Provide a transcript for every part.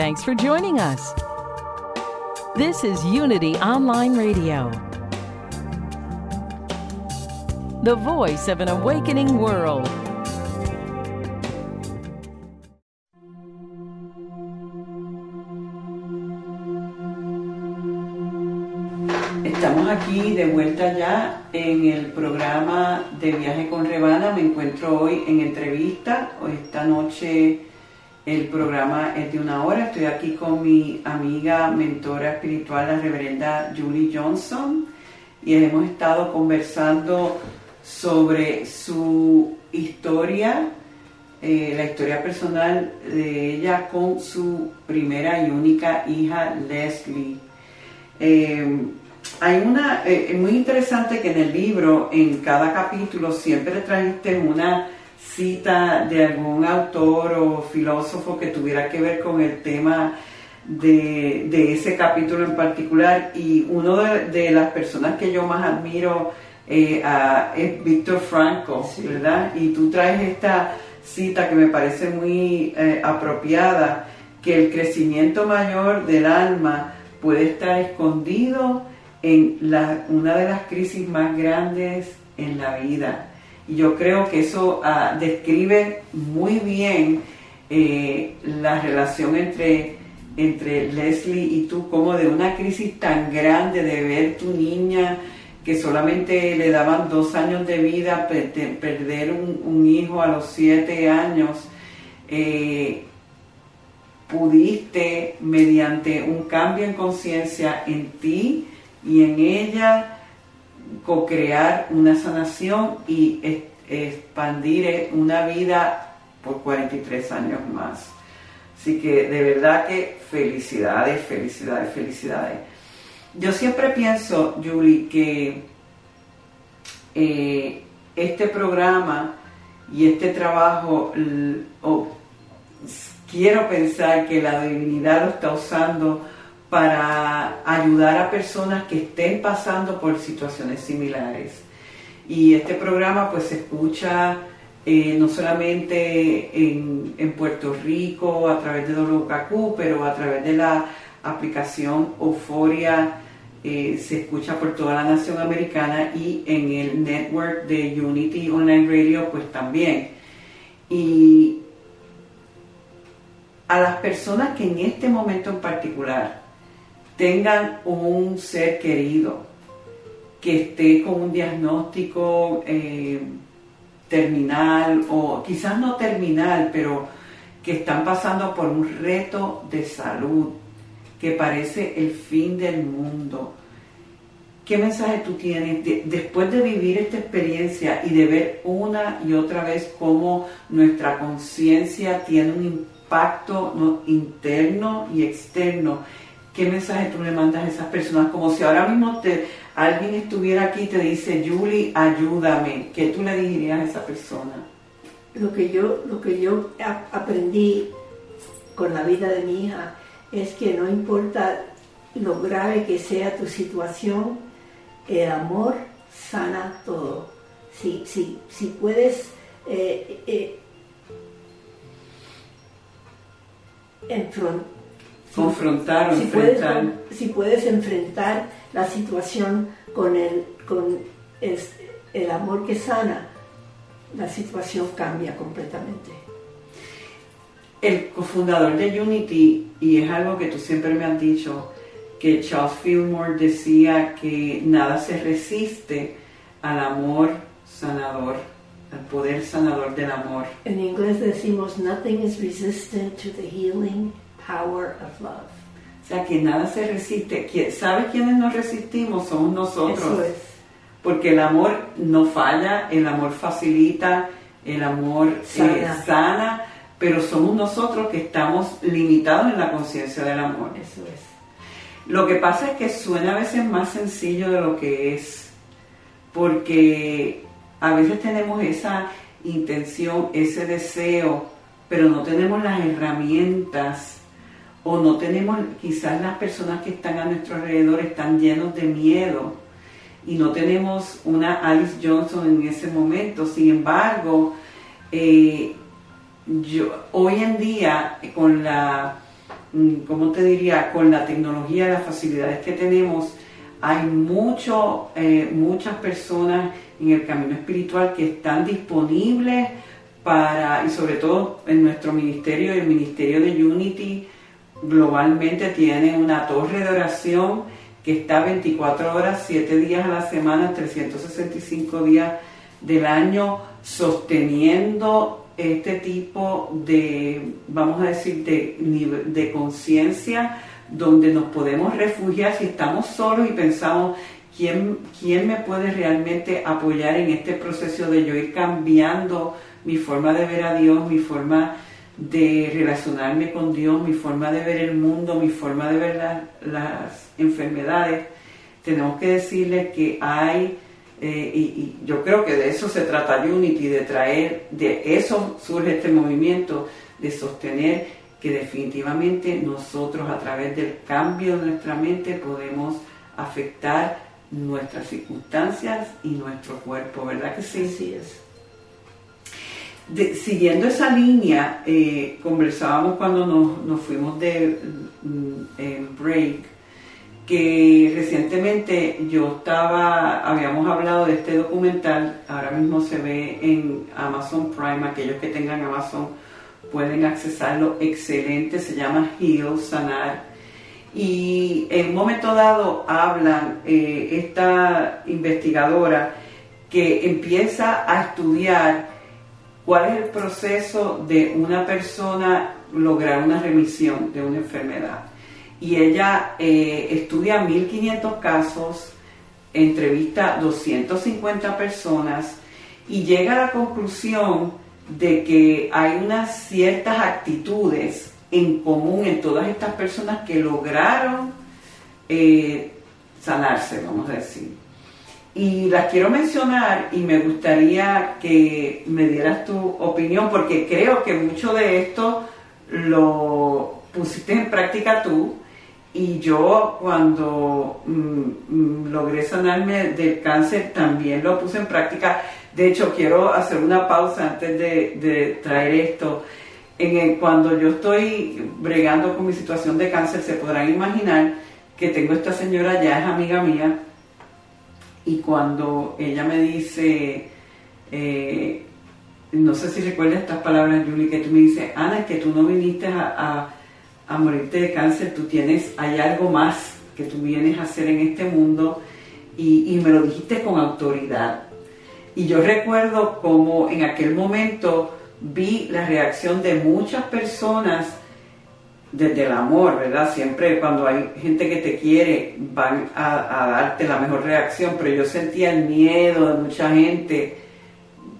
Thanks for joining us. This is Unity Online Radio, the voice of an awakening world. Estamos aquí de vuelta ya en el programa de Viaje con Rebana. Me encuentro hoy en entrevista. Esta noche el programa es de una hora. Estoy aquí con mi amiga, mentora espiritual, la reverenda Julie Johnson. Y hemos estado conversando sobre su historia, eh, la historia personal de ella con su primera y única hija, Leslie. Eh, hay una, eh, muy interesante que en el libro, en cada capítulo, siempre trajiste una cita de algún autor o filósofo que tuviera que ver con el tema de, ese capítulo en particular. Y uno de, las personas que yo más admiro eh, es Víctor Franco, ¿verdad? Y tú traes esta cita que me parece muy eh, apropiada, que el crecimiento mayor del alma puede estar escondido en la, una de las crisis más grandes en la vida. Yo creo que eso ah, describe muy bien eh, la relación entre, entre Leslie y tú, como de una crisis tan grande de ver tu niña que solamente le daban dos años de vida, perder un, hijo a los siete años, eh, pudiste, mediante un cambio en conciencia en ti, y en ella co-crear una sanación y expandir una vida por 43 años más. Así que de verdad que felicidades, felicidades, felicidades. Yo siempre pienso, Julie, que eh, este programa y este trabajo, quiero pensar que la divinidad lo está usando para ayudar a personas que estén pasando por situaciones similares. Y este programa pues se escucha eh, no solamente en, Puerto Rico a través de WKQ, pero a través de la aplicación Euforia eh, se escucha por toda la nación americana y en el network de Unity Online Radio pues también. Y a las personas que en este momento en particular tengan un ser querido que esté con un diagnóstico eh, terminal o quizás no terminal, pero que están pasando por un reto de salud que parece el fin del mundo. ¿Qué mensaje tú tienes después de vivir esta experiencia y de ver una y otra vez cómo nuestra conciencia tiene un impacto interno y externo ¿qué mensaje tú le mandas a esas personas? Como si ahora mismo te, alguien estuviera aquí y te dice, Julie, ayúdame. ¿Qué tú le dirías a esa persona? Lo que yo, lo que yo aprendí con la vida de mi hija es que no importa lo grave que sea tu situación, el amor sana todo. Si, si, si puedes eh, eh, confrontar o si enfrentar. Puedes, si puedes enfrentar la situación con el, con el amor que sana, la situación cambia completamente. El cofundador de Unity, y es algo que tú siempre me has dicho, que Charles Fillmore decía que nada se resiste al amor sanador, al poder sanador del amor. En inglés decimos, nothing is resistant to the healing power of love. O sea, que nada se resiste. ¿Sabes quiénes nos resistimos? Somos nosotros. Porque el amor no falla, el amor facilita, el amor eh, sana. pero somos nosotros que estamos limitados en la conciencia del amor. Eso es. Lo que pasa es que suena a veces más sencillo de lo que es, porque a veces tenemos esa intención, ese deseo, pero no tenemos las herramientas o no tenemos, quizás las personas que están a nuestro alrededor están llenos de miedo y no tenemos una Alice Johnson en ese momento. Sin embargo, eh, yo, hoy en día, con la, mm, ¿cómo te diría? Con la tecnología, las facilidades que tenemos, hay mucho, eh, muchas personas en el camino espiritual que están disponibles para, y sobre todo en nuestro ministerio, el ministerio de Unity, globalmente tiene una torre de oración que está 24 horas, 7 días a la semana, 365 días del año, sosteniendo este tipo de, vamos a decir, de, de conciencia donde nos podemos refugiar si estamos solos y pensamos quién, quién me puede realmente apoyar en este proceso de yo ir cambiando mi forma de ver a Dios, mi forma de relacionarme con Dios, mi forma de ver el mundo, mi forma de ver las enfermedades, tenemos que decirle que hay, eh, y, yo creo que de eso se trata Unity, de traer, de eso surge este movimiento, de sostener que definitivamente nosotros a través del cambio de nuestra mente podemos afectar nuestras circunstancias y nuestro cuerpo, ¿verdad que sí? Sí es siguiendo esa línea, eh, conversábamos cuando nos, fuimos de mm, break, que recientemente yo estaba, habíamos hablado de este documental, ahora mismo se ve en Amazon Prime, aquellos que tengan Amazon pueden accesarlo, excelente, se llama Heal, Sanar, y en un momento dado hablan eh, esta investigadora que empieza a estudiar ¿Cuál es el proceso de una persona lograr una remisión de una enfermedad? Y ella eh, estudia 1500 casos, entrevista 250 personas y llega a la conclusión de que hay unas ciertas actitudes en común en todas estas personas que lograron eh, sanarse, vamos a decir. Y las quiero mencionar y me gustaría que me dieras tu opinión porque creo que mucho de esto lo pusiste en práctica tú y yo cuando mm, mm, logré sanarme del cáncer también lo puse en práctica. De hecho, quiero hacer una pausa antes de, traer esto. En cuando yo estoy bregando con mi situación de cáncer, se podrán imaginar que tengo esta señora, ya es amiga mía, y cuando ella me dice, eh, no sé si recuerdas estas palabras, Julie, que tú me dices, Ana, es que tú no viniste a, morirte de cáncer, tú tienes, hay algo más que tú vienes a hacer en este mundo y, y me lo dijiste con autoridad. Y yo recuerdo como en aquel momento vi la reacción de muchas personas desde el amor, ¿verdad? Siempre cuando hay gente que te quiere van a, darte la mejor reacción, pero yo sentía el miedo de mucha gente,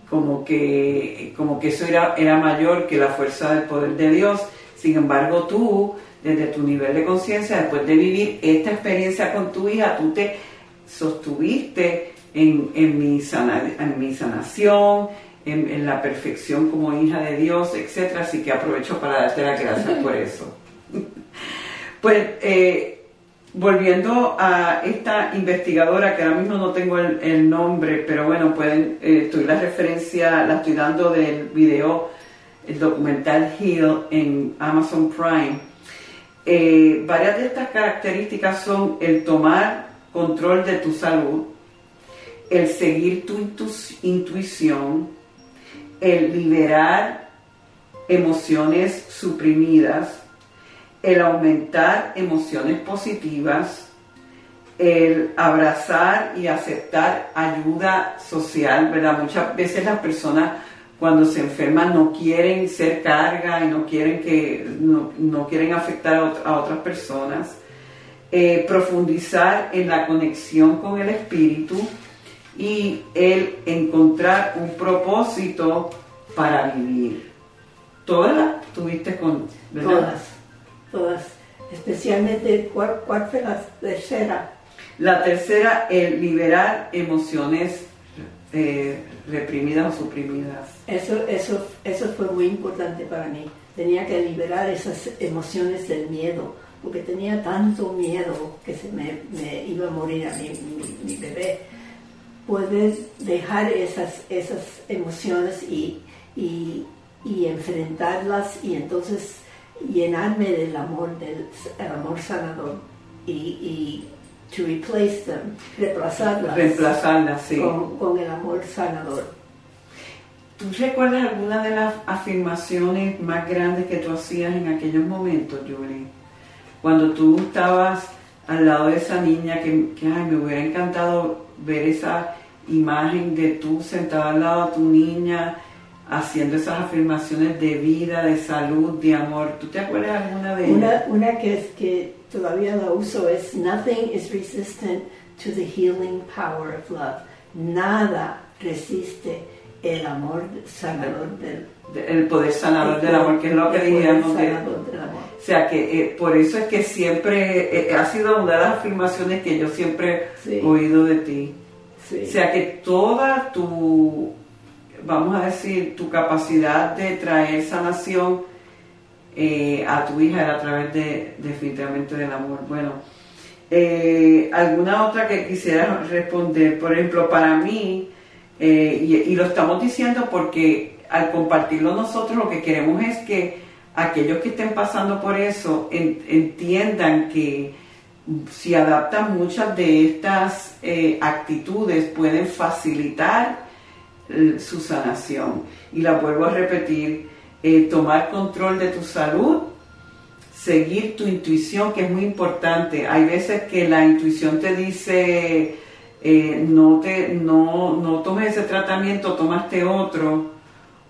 como que, como que eso era, era mayor que la fuerza del poder de Dios. Sin embargo, tú, desde tu nivel de conciencia, después de vivir esta experiencia con tu hija, tú te sostuviste en, en, mi, en mi sanación, en, la perfección como hija de Dios, etc. Así que aprovecho para darte las gracias por eso. Pues eh, volviendo a esta investigadora, que ahora mismo no tengo el, nombre, pero bueno, pueden, eh, estoy la referencia, la estoy dando del video, el documental Heal en Amazon Prime. Eh, varias de estas características son el tomar control de tu salud, el seguir tu intuición, el liberar emociones suprimidas, el aumentar emociones positivas, el abrazar y aceptar ayuda social, ¿verdad? Muchas veces las personas cuando se enferman no quieren ser carga y no quieren, que, no, quieren afectar a, otras personas. Eh, profundizar en la conexión con el espíritu y el encontrar un propósito para vivir todas las tuviste con. Todas, todas. Especialmente, ¿cuál, cuál fue la tercera? La tercera, el liberar emociones eh, reprimidas o suprimidas. Eso, eso, eso fue muy importante para mí. Tenía que liberar esas emociones del miedo, porque tenía tanto miedo que se me, me iba a morir a mi, mi, mi bebé. Puedes dejar esas, esas emociones y, y, y enfrentarlas y entonces llenarme del amor, del el amor sanador y, y to replace them, reemplazarlas, Reemplazarlas, sí. con, con el amor sanador. ¿Tú recuerdas alguna de las afirmaciones más grandes que tú hacías en aquellos momentos, Julie? Cuando tú estabas al lado de esa niña, que, que ay, me hubiera encantado ver esa imagen de tú sentada al lado de tu niña, haciendo esas afirmaciones de vida, de salud, de amor. ¿Tú te acuerdas alguna de ellas? Una, una que, es, que todavía la uso es Nothing is resistant to the healing power of love. Nada resiste el amor sanador del De- El poder sanador del amor, que es lo que diríamos de. O sea que eh, por eso es que siempre eh, ha sido una de las afirmaciones que yo siempre Sí. he oído de ti. Sí. O sea que toda tu, vamos a decir, tu capacidad de traer sanación eh, a tu hija era a través de definitivamente del amor. Bueno, eh, alguna otra que quisiera responder, por ejemplo, para mí, eh, y, lo estamos diciendo porque al compartirlo nosotros lo que queremos es que aquellos que estén pasando por eso en- entiendan que si adaptan muchas de estas actitudes pueden facilitar eh, su sanación. Y la vuelvo a repetir, eh, tomar control de tu salud, seguir tu intuición, que es muy importante. Hay veces que la intuición te dice, eh, no, te, no, no tomes ese tratamiento, tomaste otro,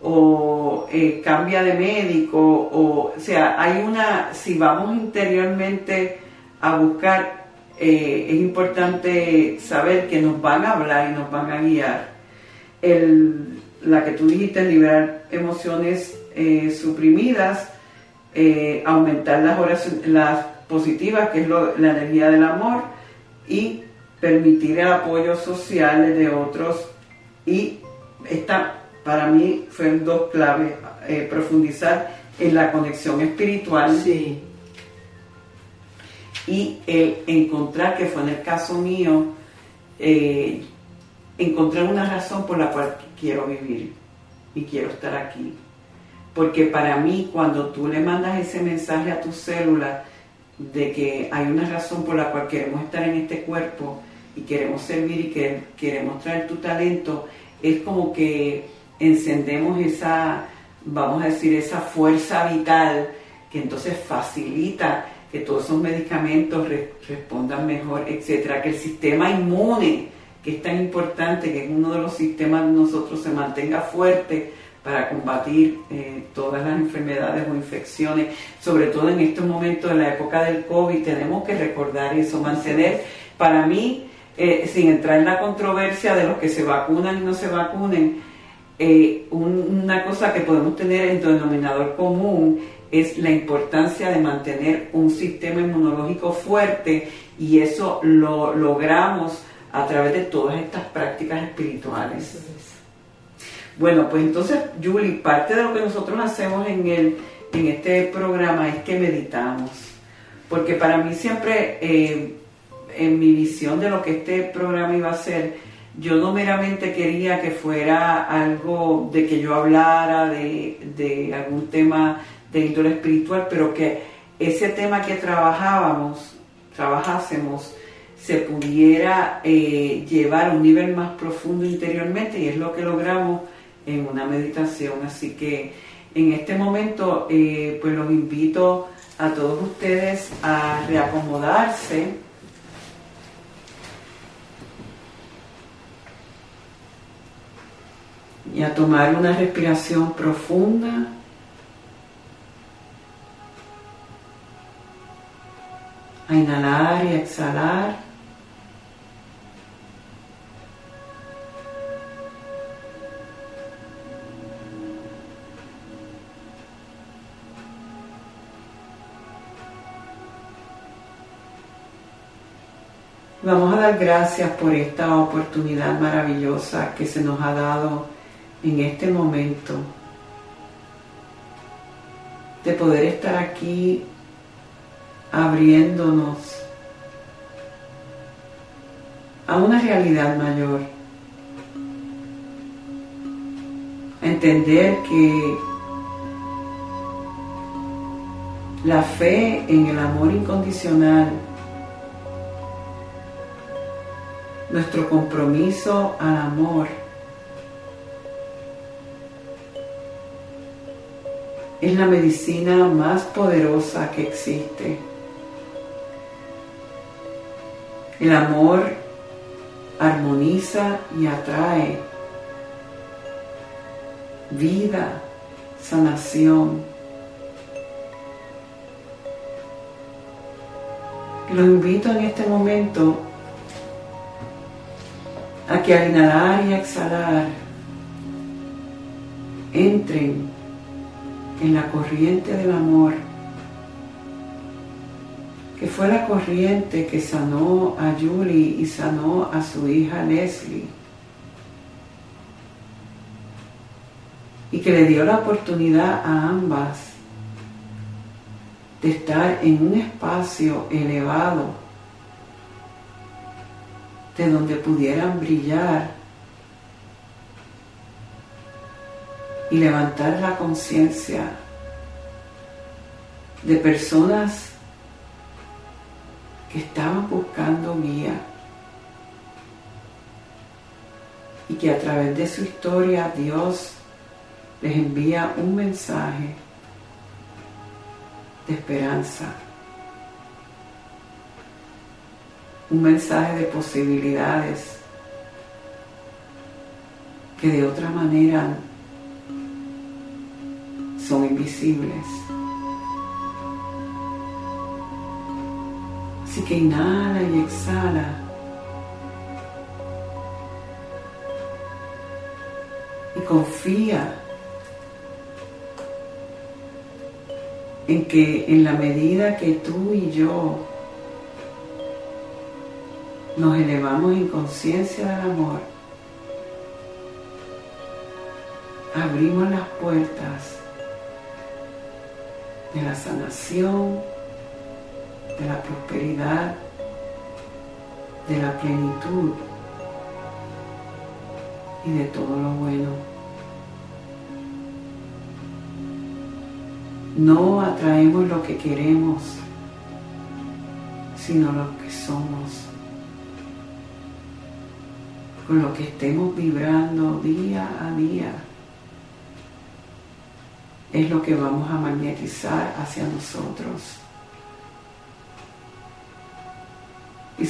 o cambia de médico, o, o sea, hay una, si vamos interiormente a buscar, es importante saber que nos van a hablar y nos van a guiar. El, la que tú dijiste, liberar emociones eh, suprimidas, eh, aumentar las oraciones, las positivas, que es lo- la energía del amor, y permitir el apoyo social de otros. Y esta, para mí, fueron dos claves, eh, profundizar en la conexión espiritual Sí, y el encontrar, que fue en el caso mío, eh, encontrar una razón por la cual quiero vivir y quiero estar aquí. Porque para mí, cuando tú le mandas ese mensaje a tu célula de que hay una razón por la cual queremos estar en este cuerpo y queremos servir y que queremos traer tu talento, es como que encendemos esa, vamos a decir, esa fuerza vital que entonces facilita que todos esos medicamentos re- respondan mejor, etcétera, que el sistema inmune, que es tan importante, que es uno de los sistemas nosotros, se mantenga fuerte para combatir eh, todas las enfermedades o infecciones, sobre todo en estos momentos de la época del COVID, tenemos que recordar eso, mantener, para mí, eh, sin entrar en la controversia de los que se vacunan y no se vacunen, eh, un- una cosa que podemos tener en denominador común es la importancia de mantener un sistema inmunológico fuerte y eso lo logramos a través de todas estas prácticas espirituales. Bueno, pues entonces, Julie, parte de lo que nosotros hacemos en, el, en este programa es que meditamos. Porque para mí siempre, eh, en mi visión de lo que este programa iba a ser, yo no meramente quería que fuera algo de que yo hablara de, de algún tema de índole espiritual, pero que ese tema que trabajábamos, trabajásemos, se pudiera eh, llevar a un nivel más profundo interiormente y es lo que logramos en una meditación. Así que en este momento eh, pues los invito a todos ustedes a reacomodarse. Y a tomar una respiración profunda. A inhalar y exhalar. Vamos a dar gracias por esta oportunidad maravillosa que se nos ha dado en este momento de poder estar aquí abriéndonos a una realidad mayor. A entender que la fe en el amor incondicional nuestro compromiso al amor. Es la medicina más poderosa que existe. El amor armoniza y atrae vida, sanación. Los invito en este momento a que al inhalar y exhalar entren en la corriente del amor, que fue la corriente que sanó a Julie y sanó a su hija Leslie, y que le dio la oportunidad a ambas de estar en un espacio elevado de donde pudieran brillar y levantar la conciencia de personas que estaban buscando guía y que a través de su historia Dios les envía un mensaje de esperanza. Un mensaje de posibilidades que de otra manera son invisibles. Así que inhala y exhala. Y confía en que en la medida que tú y yo nos elevamos en conciencia del amor, abrimos las puertas de la sanación, de la prosperidad, de la plenitud y de todo lo bueno. No atraemos lo que queremos, sino lo que somos con lo que estemos vibrando día a día, es lo que vamos a magnetizar hacia nosotros. Y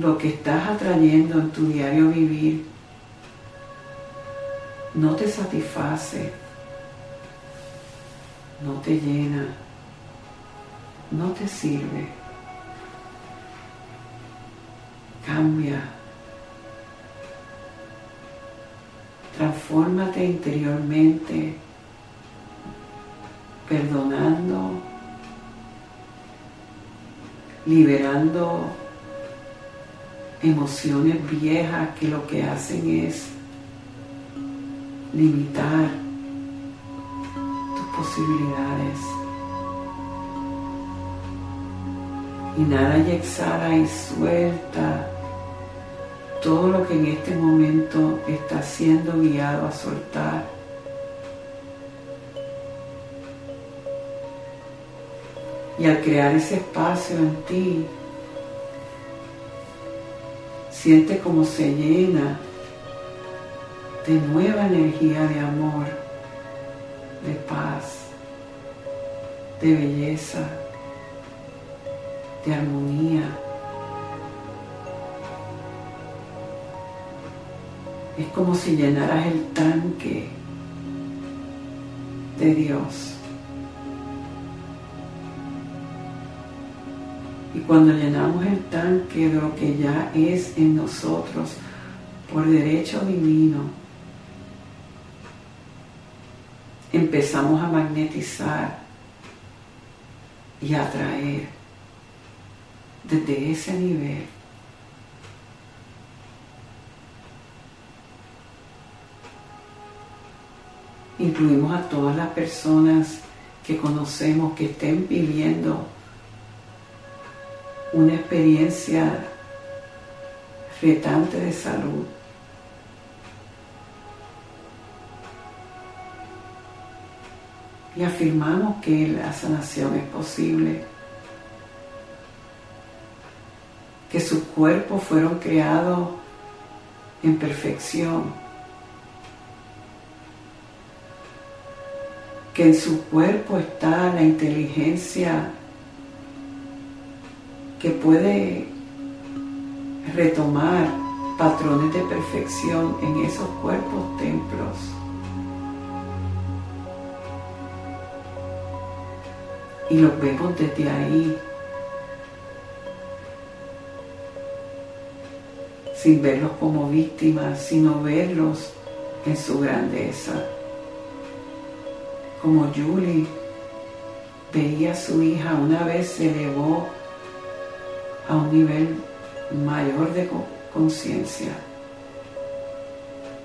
lo que estás atrayendo en tu diario vivir no te satisface, no te llena, no te sirve, cambia Transfórmate interiormente, perdonando, liberando emociones viejas que lo que hacen es limitar tus posibilidades. Inhala y exhala y suelta todo lo que en este momento está siendo guiado a soltar. Y al crear ese espacio en ti, siente como se llena de nueva energía de amor, de paz, de belleza, de armonía. Es como si llenaras el tanque de Dios. Y cuando llenamos el tanque de lo que ya es en nosotros por derecho divino, empezamos a magnetizar y a atraer desde ese nivel Incluimos a todas las personas que conocemos que estén viviendo una experiencia retante de salud. Y afirmamos que la sanación es posible, que sus cuerpos fueron creados en perfección, que en su cuerpo está la inteligencia que puede retomar patrones de perfección en esos cuerpos templos. Y los vemos desde ahí, sin verlos como víctimas, sino verlos en su grandeza. Como Julie veía a su hija, una vez se elevó a un nivel mayor de conciencia,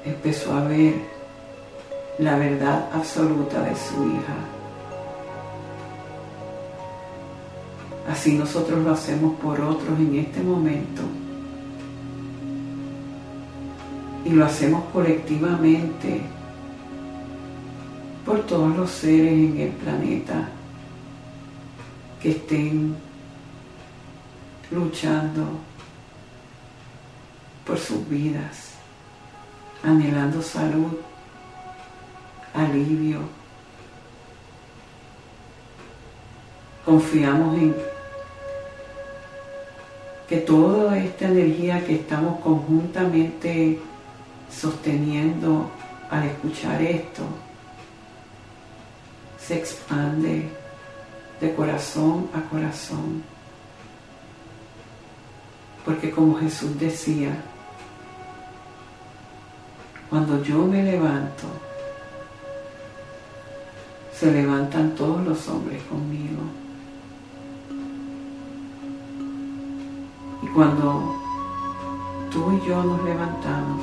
empezó a ver la verdad absoluta de su hija. Así nosotros lo hacemos por otros en este momento. Y lo hacemos colectivamente por todos los seres en el planeta que estén luchando por sus vidas, anhelando salud, alivio. Confiamos en que toda esta energía que estamos conjuntamente sosteniendo al escuchar esto se expande de corazón a corazón porque como Jesús decía, cuando yo me levanto, se levantan todos los hombres conmigo. Y cuando tú y yo nos levantamos,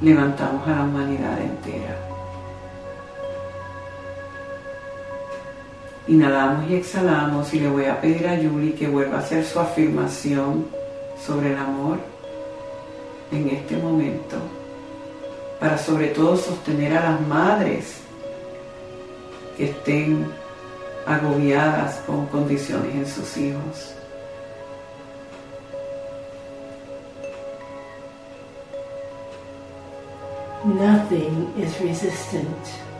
levantamos a la humanidad entera. Inhalamos y exhalamos y le voy a pedir a Yuli que vuelva a hacer su afirmación sobre el amor en este momento, para sobre todo sostener a las madres que estén agobiadas con condiciones en sus hijos. Nothing is resistant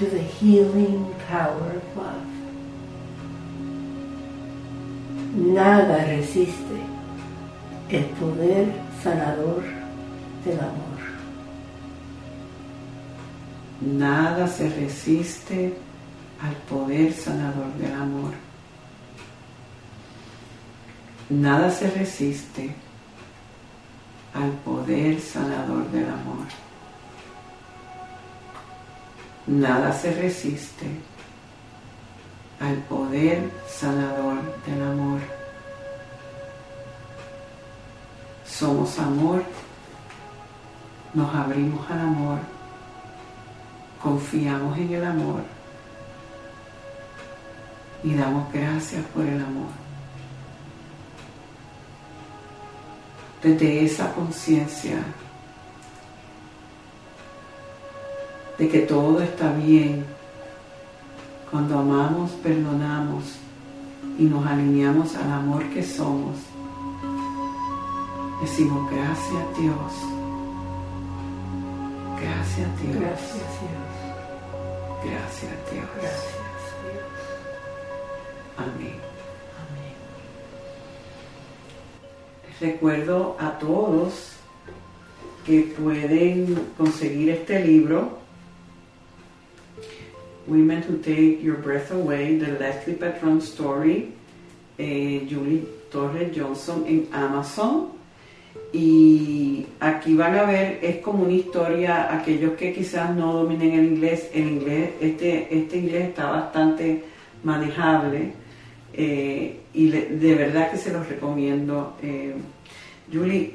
to the healing power of love. Nada resiste el poder sanador del amor. Nada se resiste al poder sanador del amor. Nada se resiste al poder sanador del amor. Nada se resiste al poder sanador del amor. Somos amor, nos abrimos al amor, confiamos en el amor y damos gracias por el amor. Desde esa conciencia de que todo está bien. Cuando amamos, perdonamos y nos alineamos al amor que somos. Decimos gracias Dios. Gracias Dios. Gracias Dios. Gracias Dios. Gracias Dios. Amén. Amén. Recuerdo a todos que pueden conseguir este libro Women Who Take Your Breath Away, The Leslie Patron Story, eh, Julie Torres Johnson en Amazon. Y aquí van a ver, es como una historia, aquellos que quizás no dominen el inglés, el inglés, este, este inglés está bastante manejable eh, y de verdad que se los recomiendo. Eh, Julie,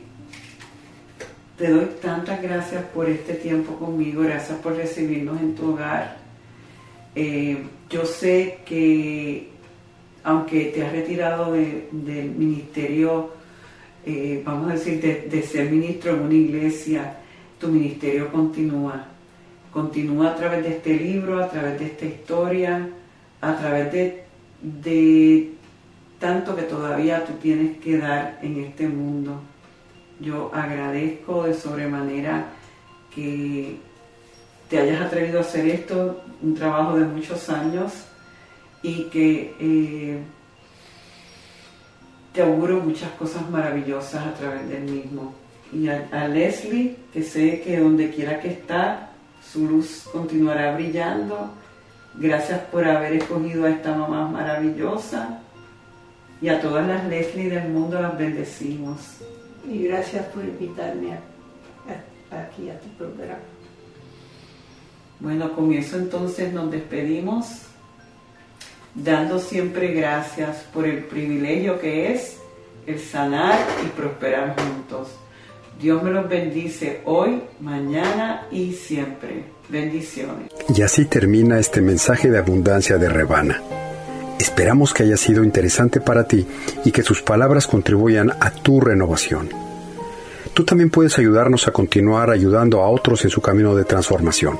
te doy tantas gracias por este tiempo conmigo, gracias por recibirnos en tu hogar. Eh, yo sé que aunque te has retirado del ministerio, eh, vamos a decir, de, ser ministro en una iglesia, tu ministerio continúa. Continúa a través de este libro, a través de esta historia, a través de, de tanto que todavía tú tienes que dar en este mundo. Yo agradezco de sobremanera que te hayas atrevido a hacer esto, un trabajo de muchos años y que eh, te auguro muchas cosas maravillosas a través del mismo. Y a, Leslie, que sé que donde quiera que está, su luz continuará brillando. Gracias por haber escogido a esta mamá maravillosa. Y a todas las Leslie del mundo las bendecimos. Y gracias por invitarme aquí a tu programa. Bueno, con eso entonces nos despedimos, dando siempre gracias por el privilegio que es el sanar y prosperar juntos. Dios me los bendice hoy, mañana y siempre. Bendiciones. Y así termina este mensaje de abundancia de Rebana. Esperamos que haya sido interesante para ti y que sus palabras contribuyan a tu renovación. Tú también puedes ayudarnos a continuar ayudando a otros en su camino de transformación.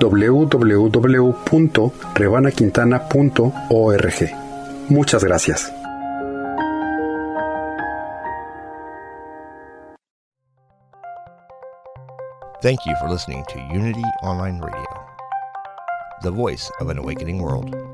www.rebanaquintana.org. Muchas gracias. Thank you for listening to Unity Online Radio, the voice of an awakening world.